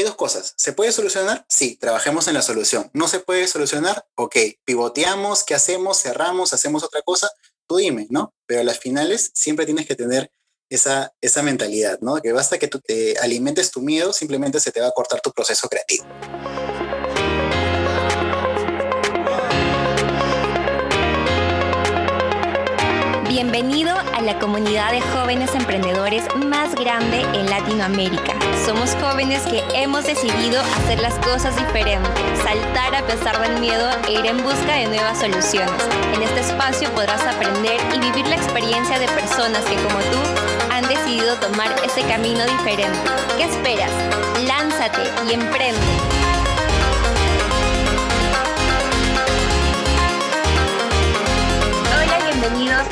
hay dos cosas. ¿Se puede solucionar? Sí, trabajemos en la solución. ¿No se puede solucionar? Ok, pivoteamos, ¿qué hacemos? Cerramos, hacemos otra cosa. Tú dime, ¿no? Pero a las finales siempre tienes que tener esa, esa mentalidad, ¿no? Que basta que tú te alimentes tu miedo, simplemente se te va a cortar tu proceso creativo. Bienvenido a la comunidad de jóvenes emprendedores más grande en Latinoamérica. Somos jóvenes que hemos decidido hacer las cosas diferentes, saltar a pesar del miedo e ir en busca de nuevas soluciones. En este espacio podrás aprender y vivir la experiencia de personas que como tú han decidido tomar ese camino diferente. ¿Qué esperas? Lánzate y emprende.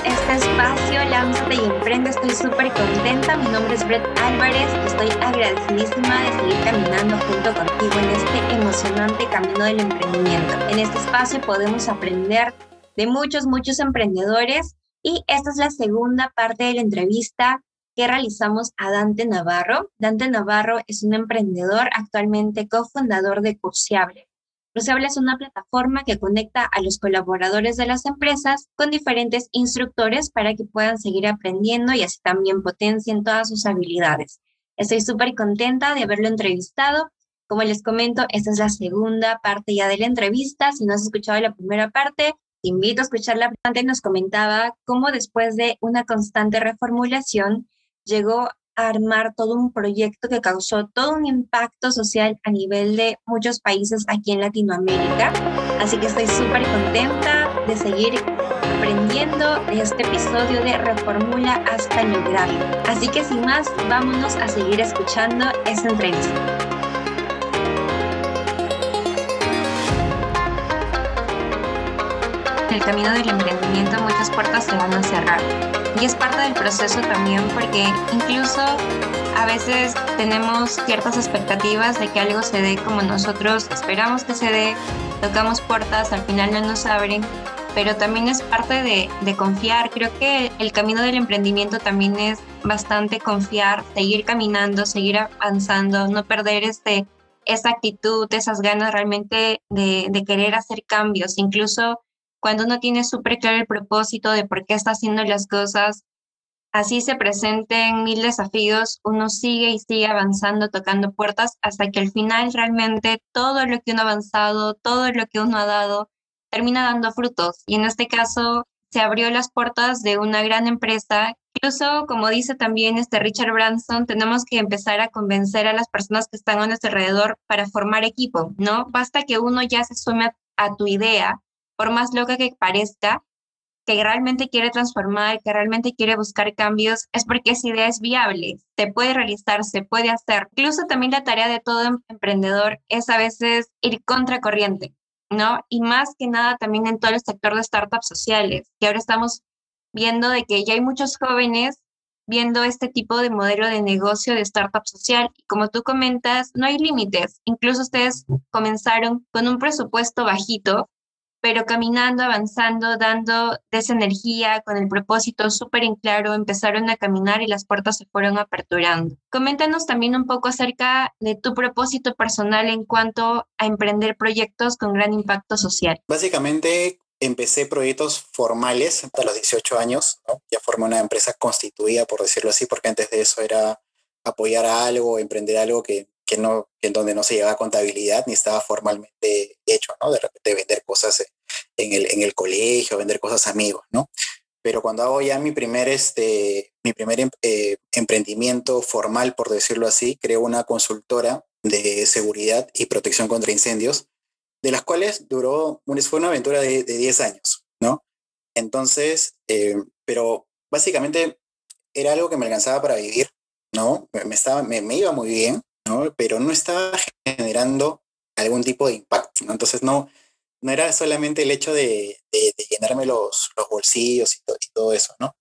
Este espacio Lánzate y Emprende. Estoy súper contenta. Mi nombre es Brett Álvarez. Estoy agradecidísima de seguir caminando junto contigo en este emocionante camino del emprendimiento. En este espacio podemos aprender de muchos, muchos emprendedores y esta es la segunda parte de la entrevista que realizamos a Dante Navarro. Dante Navarro es un emprendedor, actualmente cofundador de Cursiable Cruciable es una plataforma que conecta a los colaboradores de las empresas con diferentes instructores para que puedan seguir aprendiendo y así también potencien todas sus habilidades. Estoy súper contenta de haberlo entrevistado. Como les comento, esta es la segunda parte ya de la entrevista. Si no has escuchado la primera parte, te invito a escucharla. Antes nos comentaba cómo después de una constante reformulación llegó armar todo un proyecto que causó todo un impacto social a nivel de muchos países aquí en Latinoamérica. Así que estoy súper contenta de seguir aprendiendo de este episodio de Reformula hasta lograrlo. Así que sin más, vámonos a seguir escuchando esta entrevista. En el camino del emprendimiento muchas puertas se van a cerrar y es parte del proceso también porque incluso a veces tenemos ciertas expectativas de que algo se dé como nosotros esperamos que se dé, tocamos puertas, al final no nos abren, pero también es parte de, de confiar. Creo que el camino del emprendimiento también es bastante confiar, seguir caminando, seguir avanzando, no perder este, esa actitud, esas ganas realmente de, de querer hacer cambios, incluso cuando uno tiene súper claro el propósito de por qué está haciendo las cosas, así se presenten mil desafíos, uno sigue y sigue avanzando, tocando puertas, hasta que al final realmente todo lo que uno ha avanzado, todo lo que uno ha dado, termina dando frutos. Y en este caso se abrió las puertas de una gran empresa. Incluso, como dice también este Richard Branson, tenemos que empezar a convencer a las personas que están a nuestro alrededor para formar equipo, ¿no? Basta que uno ya se sume a tu idea por más loca que parezca, que realmente quiere transformar, que realmente quiere buscar cambios, es porque esa idea es viable, se puede realizar, se puede hacer. Incluso también la tarea de todo em-, emprendedor es a veces ir contracorriente, ¿no? Y más que nada también en todo el sector de startups sociales, que ahora estamos viendo de que ya hay muchos jóvenes viendo este tipo de modelo de negocio de startup social. Y como tú comentas, no hay límites. Incluso ustedes comenzaron con un presupuesto bajito pero caminando, avanzando, dando esa energía, con el propósito súper en claro, empezaron a caminar y las puertas se fueron aperturando. Coméntanos también un poco acerca de tu propósito personal en cuanto a emprender proyectos con gran impacto social. Básicamente, empecé proyectos formales hasta los 18 años, ya formé una empresa constituida, por decirlo así, porque antes de eso era apoyar a algo, emprender algo que que no, en donde no se llevaba contabilidad ni estaba formalmente hecho, ¿no? De repente vender cosas en el, en el colegio, vender cosas a amigos, ¿no? Pero cuando hago ya mi primer, este, mi primer em, eh, emprendimiento formal, por decirlo así, creo una consultora de seguridad y protección contra incendios, de las cuales duró, fue una aventura de, de 10 años, ¿no? Entonces, eh, pero básicamente era algo que me alcanzaba para vivir, ¿no? Me, estaba, me, me iba muy bien, pero no estaba generando algún tipo de impacto, ¿no? Entonces no, no era solamente el hecho de, llenarme los, los bolsillos y, todo eso, ¿no?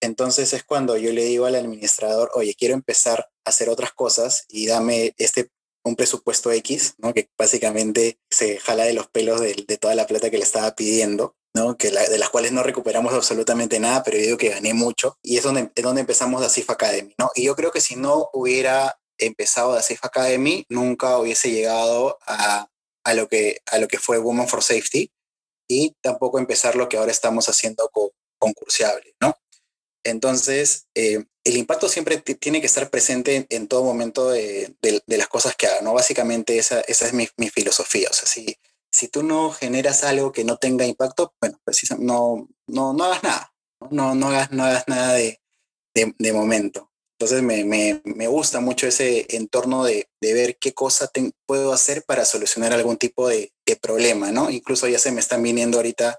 Entonces es cuando yo le digo al administrador, oye, quiero empezar a hacer otras cosas y dame este un presupuesto X, ¿no? Que básicamente se jala de los pelos de, toda la plata que le estaba pidiendo, ¿no? Que de las cuales no recuperamos absolutamente nada, pero yo digo que gané mucho. Y es donde, es donde empezamos la CIF Academy, ¿no? Y yo creo que si no hubiera empezado de Safe Academy, nunca hubiese llegado a, a, lo, que, a lo que fue Women for Safety y tampoco empezar lo que ahora estamos haciendo con Concursiable, ¿no? Entonces, eh, el impacto siempre tiene que estar presente en, todo momento de, las cosas que haga, ¿no? Básicamente esa, esa es mi, mi, filosofía. O sea, si, si tú no generas algo que no tenga impacto, bueno, precisamente no, no, no hagas nada, no, no, hagas, no hagas nada de, de momento. Entonces me, me, me, gusta mucho ese entorno de, de ver qué cosa puedo hacer para solucionar algún tipo de, de, problema, ¿no? Incluso ya se me están viniendo ahorita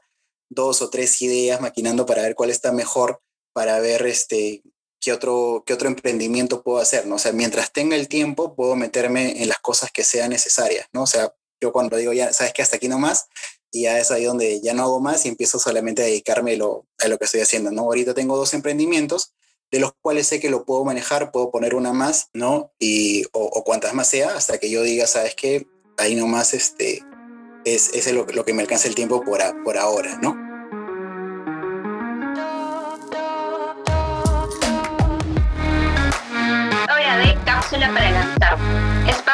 dos o tres ideas maquinando para ver cuál está mejor, para ver este, qué, otro, qué otro emprendimiento puedo hacer, ¿no? O sea, mientras tenga el tiempo, puedo meterme en las cosas que sean necesarias, ¿no? O sea, yo cuando digo ya, sabes que hasta aquí nomás, y ya es ahí donde ya no hago más y empiezo solamente a dedicarme lo, a lo que estoy haciendo, ¿no? Ahorita tengo dos emprendimientos, de los cuales sé que lo puedo manejar, puedo poner una más, ¿no? Y, o, o cuantas más sea, hasta que yo diga, sabes que ahí nomás este, es, es lo, que me alcanza el tiempo por, a, por ahora, ¿no? Para.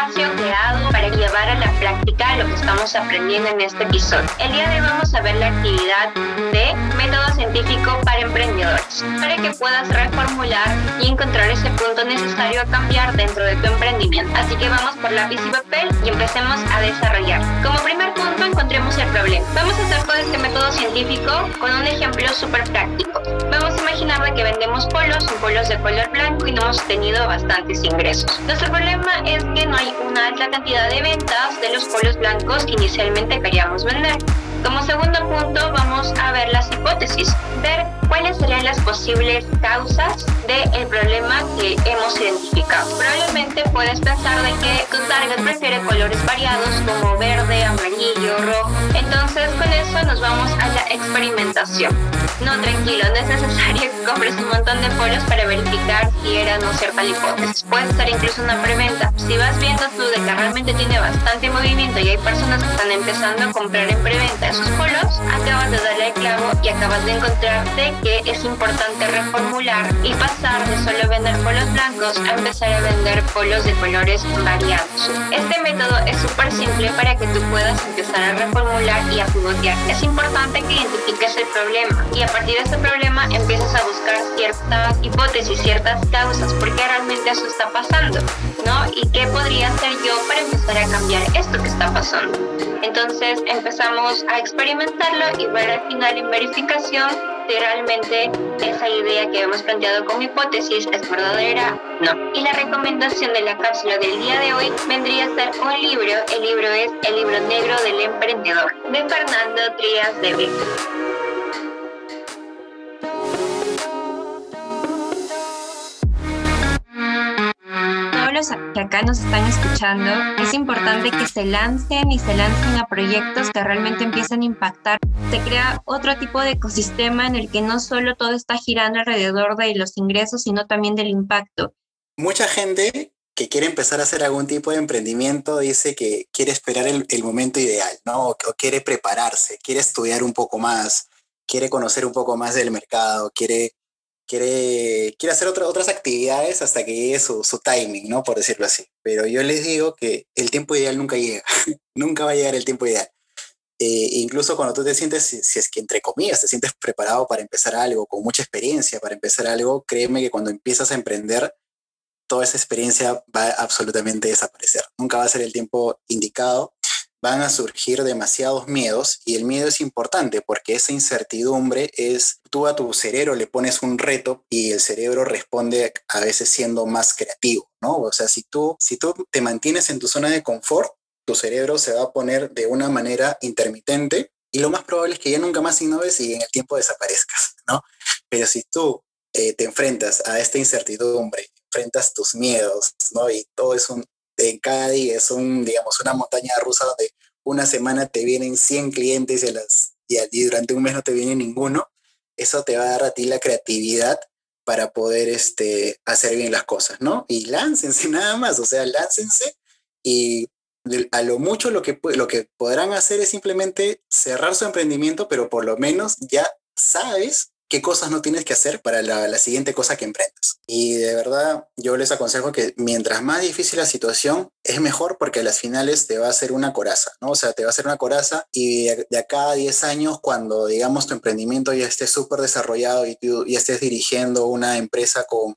Espacio creado para llevar a la práctica lo que estamos aprendiendo en este episodio. El día de hoy vamos a ver la actividad de método científico para emprendedores, para que puedas reformular y encontrar ese punto necesario a cambiar dentro de tu emprendimiento. Así que vamos por lápiz y papel y empecemos a desarrollar. Como primer punto encontremos el problema. Vamos a hacer todo este método científico con un ejemplo súper práctico. Que vendemos polos, polos de color blanco y no hemos tenido bastantes ingresos. Nuestro problema es que no hay una alta cantidad de ventas de los polos blancos que inicialmente queríamos vender. Como segundo punto vamos a ver las hipótesis, cuáles serían las posibles causas del problema que hemos identificado. Probablemente puedes pensar de que tu target prefiere colores variados como verde, amarillo, rojo. Entonces con eso nos vamos a la experimentación. No, tranquilo, no es necesario que compres un montón de polos para verificar si era no cierta la hipótesis. Puede ser incluso una preventa. Si vas viendo tú de que realmente tiene bastante movimiento y hay personas que están empezando a comprar en preventa esos polos, acabas de darle el clavo y acabas de encontrarte que es importante reformular y pasar de solo vender polos blancos a empezar a vender polos de colores variados. Este método es súper simple para que tú puedas empezar a reformular y a pivotear. Es importante que identifiques el problema y a partir de ese problema empiezas a buscar ciertas hipótesis, ciertas causas, por qué realmente eso está pasando, ¿no? Y qué podría hacer yo para empezar a cambiar esto que está pasando. Entonces empezamos a experimentarlo y ver al final en verificación si realmente esa idea que hemos planteado como hipótesis es verdadera no. Y la recomendación de la cápsula del día de hoy vendría a ser un libro. El libro es El libro negro del emprendedor de Fernando Trías de Que acá nos están escuchando, es importante que se lancen y se lancen a proyectos que realmente empiecen a impactar. Se crea otro tipo de ecosistema en el que no solo todo está girando alrededor de los ingresos, sino también del impacto. Mucha gente que quiere empezar a hacer algún tipo de emprendimiento dice que quiere esperar el, el momento ideal, ¿no? O, o quiere prepararse, quiere estudiar un poco más, quiere conocer un poco más del mercado, quiere quiere, quiere hacer otras actividades hasta que llegue su, su, timing, ¿no? Por decirlo así. Pero yo les digo que el tiempo ideal nunca llega, nunca va a llegar el tiempo ideal. Eh, incluso cuando tú te sientes, si, si, es que entre comillas, te sientes preparado para empezar algo, con mucha experiencia para empezar algo, créeme que cuando empiezas a emprender, toda esa experiencia va a absolutamente desaparecer. Nunca va a ser el tiempo indicado van a surgir demasiados miedos y el miedo es importante porque esa incertidumbre es, tú a tu cerebro le pones un reto y el cerebro responde a veces siendo más creativo, ¿no? O sea, si tú, si tú te mantienes en tu zona de confort, tu cerebro se va a poner de una manera intermitente y lo más probable es que ya nunca más innoves y en el tiempo desaparezcas, ¿no? Pero si tú eh, te enfrentas a esta incertidumbre, enfrentas tus miedos, ¿no? Y todo es un, en cada día es un, digamos, una montaña rusa donde una semana te vienen 100 clientes y, las, y, durante un mes no te viene ninguno, eso te va a dar a ti la creatividad para poder este, hacer bien las cosas, ¿no? Y láncense nada más, o sea, láncense y a lo mucho lo que, lo que podrán hacer es simplemente cerrar su emprendimiento, pero por lo menos ya sabes qué cosas no tienes que hacer para la, siguiente cosa que emprendas. Y de verdad, yo les aconsejo que mientras más difícil la situación, es mejor porque a las finales te va a hacer una coraza, ¿no? O sea, te va a hacer una coraza y de, acá a 10 años, cuando digamos tu emprendimiento ya esté súper desarrollado y estés dirigiendo una empresa con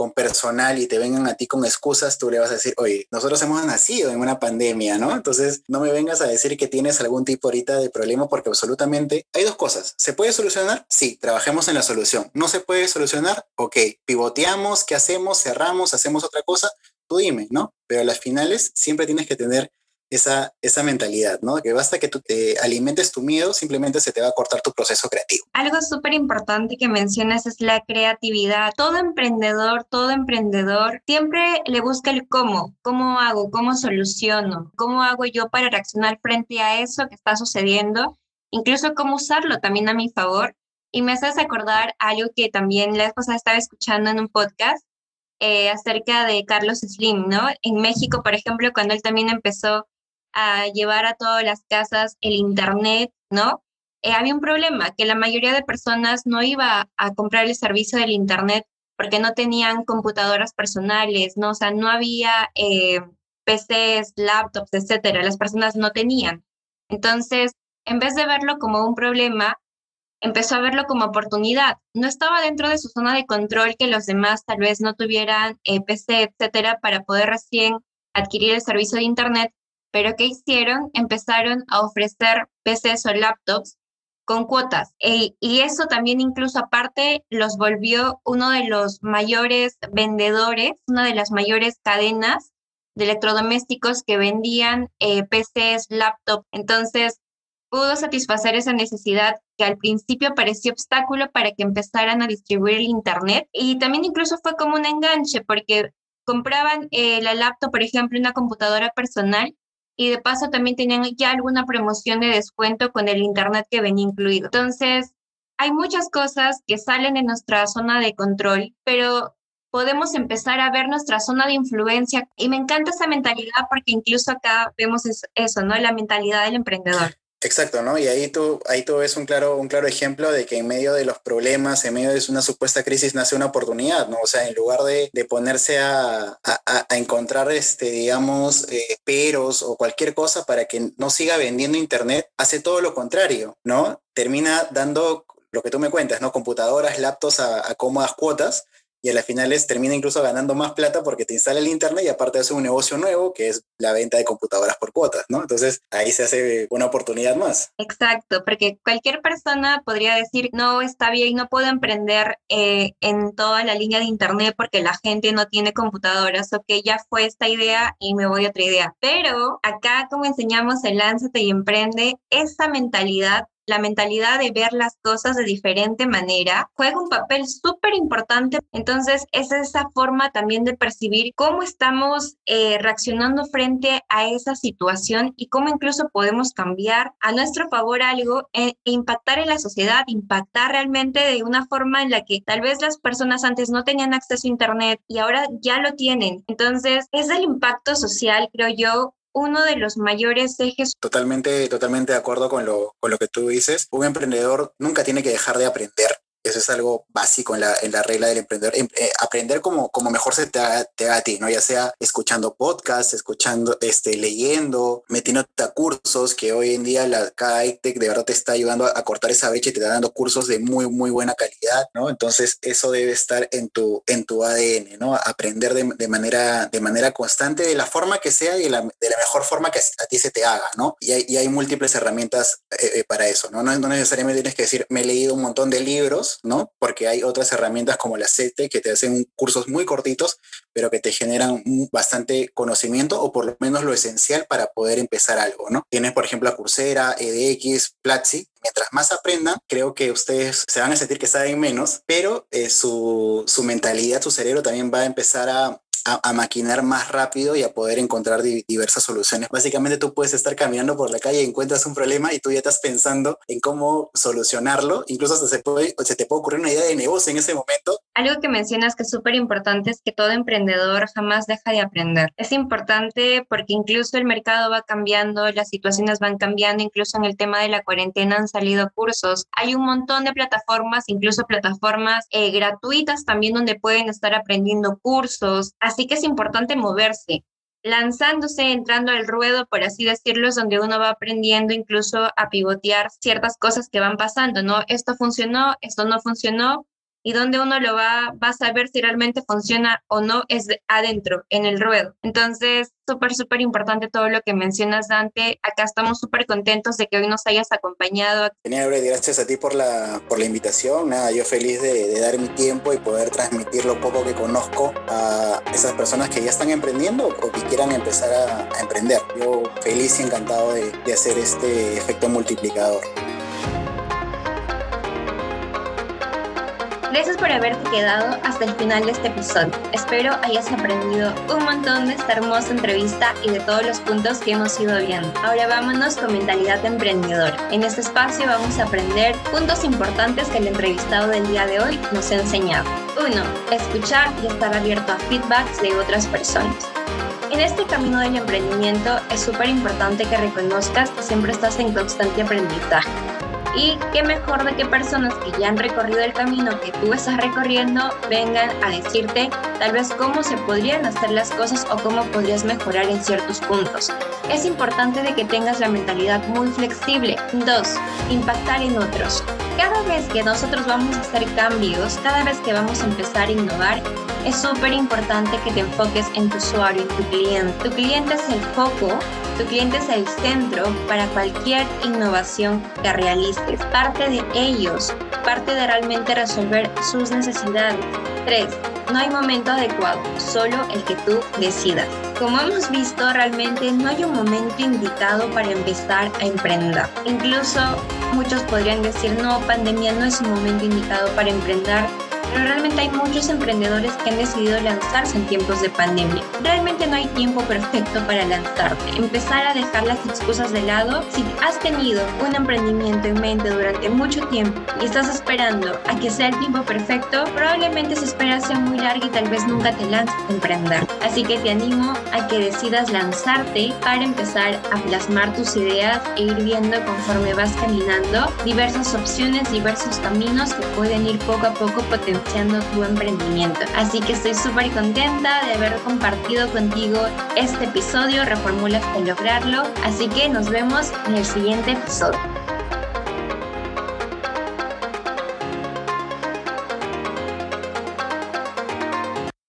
con personal y te vengan a ti con excusas, tú le vas a decir, oye, nosotros hemos nacido en una pandemia, ¿no? Entonces, no me vengas a decir que tienes algún tipo ahorita de problema porque absolutamente hay dos cosas. ¿Se puede solucionar? Sí, trabajemos en la solución. ¿No se puede solucionar? Ok, pivoteamos, ¿qué hacemos? Cerramos, hacemos otra cosa. Tú dime, ¿no? Pero a las finales siempre tienes que tener esa, esa mentalidad, ¿no? Que basta que tú te alimentes tu miedo, simplemente se te va a cortar tu proceso creativo. Algo súper importante que mencionas es la creatividad. Todo emprendedor, todo emprendedor siempre le busca el cómo, cómo hago, cómo soluciono, cómo hago yo para reaccionar frente a eso que está sucediendo, incluso cómo usarlo también a mi favor. Y me haces acordar algo que también la pasada estaba escuchando en un podcast eh, acerca de Carlos Slim, ¿no? En México, por ejemplo, cuando él también empezó a llevar a todas las casas el Internet, ¿no? Eh, había un problema, que la mayoría de personas no iba a comprar el servicio del Internet porque no tenían computadoras personales, ¿no? O sea, no había eh, PCs, laptops, etcétera. Las personas no tenían. Entonces, en vez de verlo como un problema, empezó a verlo como oportunidad. No estaba dentro de su zona de control que los demás tal vez no tuvieran eh, PC, etcétera, para poder recién adquirir el servicio de Internet, pero ¿qué hicieron? Empezaron a ofrecer PCs o laptops con cuotas. E, y eso también incluso aparte los volvió uno de los mayores vendedores, una de las mayores cadenas de electrodomésticos que vendían eh, PCs, laptops. Entonces, pudo satisfacer esa necesidad que al principio parecía obstáculo para que empezaran a distribuir el Internet. Y también incluso fue como un enganche porque compraban eh, la laptop, por ejemplo, una computadora personal y de paso también tenían ya alguna promoción de descuento con el internet que venía incluido. Entonces, hay muchas cosas que salen de nuestra zona de control, pero podemos empezar a ver nuestra zona de influencia. Y me encanta esa mentalidad porque incluso acá vemos eso, ¿no? La mentalidad del emprendedor. Exacto, ¿no? Y ahí tú, ahí tú ves un claro, un claro ejemplo de que en medio de los problemas, en medio de una supuesta crisis, nace una oportunidad, ¿no? O sea, en lugar de, de ponerse a, a, a, encontrar, este, digamos, eh, peros o cualquier cosa para que no siga vendiendo Internet, hace todo lo contrario, ¿no? Termina dando lo que tú me cuentas, ¿no? Computadoras, laptops a, a cómodas cuotas y a las finales termina incluso ganando más plata porque te instala el internet y aparte hace un negocio nuevo que es la venta de computadoras por cuotas, ¿no? Entonces ahí se hace una oportunidad más. Exacto, porque cualquier persona podría decir, no, está bien, no puedo emprender eh, en toda la línea de internet porque la gente no tiene computadoras, o que ya fue esta idea y me voy a otra idea. Pero acá como enseñamos el Lánzate y Emprende, esa mentalidad la mentalidad de ver las cosas de diferente manera juega un papel súper importante. Entonces, es esa forma también de percibir cómo estamos eh, reaccionando frente a esa situación y cómo incluso podemos cambiar a nuestro favor algo e, e impactar en la sociedad, impactar realmente de una forma en la que tal vez las personas antes no tenían acceso a Internet y ahora ya lo tienen. Entonces, es el impacto social, creo yo, uno de los mayores ejes. Totalmente, totalmente de acuerdo con lo, con lo que tú dices. Un emprendedor nunca tiene que dejar de aprender eso es algo básico en la, en la regla del emprendedor. Em, eh, aprender como, como mejor se te haga, a ti, ¿no? Ya sea escuchando podcasts, escuchando, este, leyendo, metiéndote a cursos, que hoy en día la, cada de verdad te está ayudando a, cortar esa brecha y te está dando cursos de muy, muy buena calidad, ¿no? Entonces, eso debe estar en tu, en tu ADN, ¿no? Aprender de, de manera, de manera constante, de la forma que sea y de la, de la mejor forma que a ti se te haga, ¿no? Y hay, y hay múltiples herramientas eh, eh, para eso, ¿no? ¿no? No necesariamente tienes que decir, me he leído un montón de libros, ¿no? Porque hay otras herramientas como la CETE que te hacen cursos muy cortitos, pero que te generan bastante conocimiento o por lo menos lo esencial para poder empezar algo, ¿no? Tienes, por ejemplo, a Coursera, EDX, Platzi. Mientras más aprendan, creo que ustedes se van a sentir que saben menos, pero eh, su, su mentalidad, su cerebro también va a empezar a, a, maquinar más rápido y a poder encontrar diversas soluciones. Básicamente tú puedes estar caminando por la calle y encuentras un problema y tú ya estás pensando en cómo solucionarlo. Incluso se, puede, se te puede ocurrir una idea de negocio en ese momento Algo que mencionas que es súper importante es que todo emprendedor jamás deja de aprender. Es importante porque incluso el mercado va cambiando, las situaciones van cambiando, incluso en el tema de la cuarentena han salido cursos. Hay un montón de plataformas, incluso plataformas eh, gratuitas también donde pueden estar aprendiendo cursos. Así que es importante moverse lanzándose, entrando al ruedo, por así decirlo, es donde uno va aprendiendo incluso a pivotear ciertas cosas que van pasando, ¿no? Esto funcionó, esto no funcionó, y donde uno lo va, va a saber si realmente funciona o no es adentro, en el ruedo. Entonces, súper, súper importante todo lo que mencionas, Dante. Acá estamos súper contentos de que hoy nos hayas acompañado. Genial, gracias a ti por la, por la invitación. Nada, yo feliz de, de, dar mi tiempo y poder transmitir lo poco que conozco a esas personas que ya están emprendiendo o que quieran empezar a, a emprender. Yo feliz y encantado de, de hacer este efecto multiplicador. Gracias por haberte quedado hasta el final de este episodio. Espero hayas aprendido un montón de esta hermosa entrevista y de todos los puntos que hemos ido viendo. Ahora vámonos con mentalidad emprendedora. En este espacio vamos a aprender puntos importantes que el entrevistado del día de hoy nos ha enseñado. 1. Escuchar y estar abierto a feedbacks de otras personas. En este camino del emprendimiento es súper importante que reconozcas que siempre estás en constante aprendizaje y qué mejor de que personas que ya han recorrido el camino que tú estás recorriendo vengan a decirte tal vez cómo se podrían hacer las cosas o cómo podrías mejorar en ciertos puntos. Es importante de que tengas la mentalidad muy flexible. Dos, impactar en otros. Cada vez que nosotros vamos a hacer cambios, cada vez que vamos a empezar a innovar, es súper importante que te enfoques en tu usuario, en tu cliente. Tu cliente es el foco tu cliente es el centro para cualquier innovación que realices. Parte de ellos, parte de realmente resolver sus necesidades. 3. No hay momento adecuado, solo el que tú decidas. Como hemos visto, realmente no hay un momento indicado para empezar a emprender. Incluso muchos podrían decir, no, pandemia no es un momento indicado para emprender pero realmente hay muchos emprendedores que han decidido lanzarse en tiempos de pandemia. Realmente no hay tiempo perfecto para lanzarte. Empezar a dejar las excusas de lado. Si has tenido un emprendimiento en mente durante mucho tiempo y estás esperando a que sea el tiempo perfecto, probablemente esa espera sea muy larga y tal vez nunca te lances a emprender. Así que te animo a que decidas lanzarte para empezar a plasmar tus ideas e ir viendo conforme vas caminando diversas opciones, diversos caminos que pueden ir poco a poco potenciando tu emprendimiento. Así que estoy súper contenta de haber compartido contigo este episodio, Reformula hasta lograrlo. Así que nos vemos en el siguiente episodio.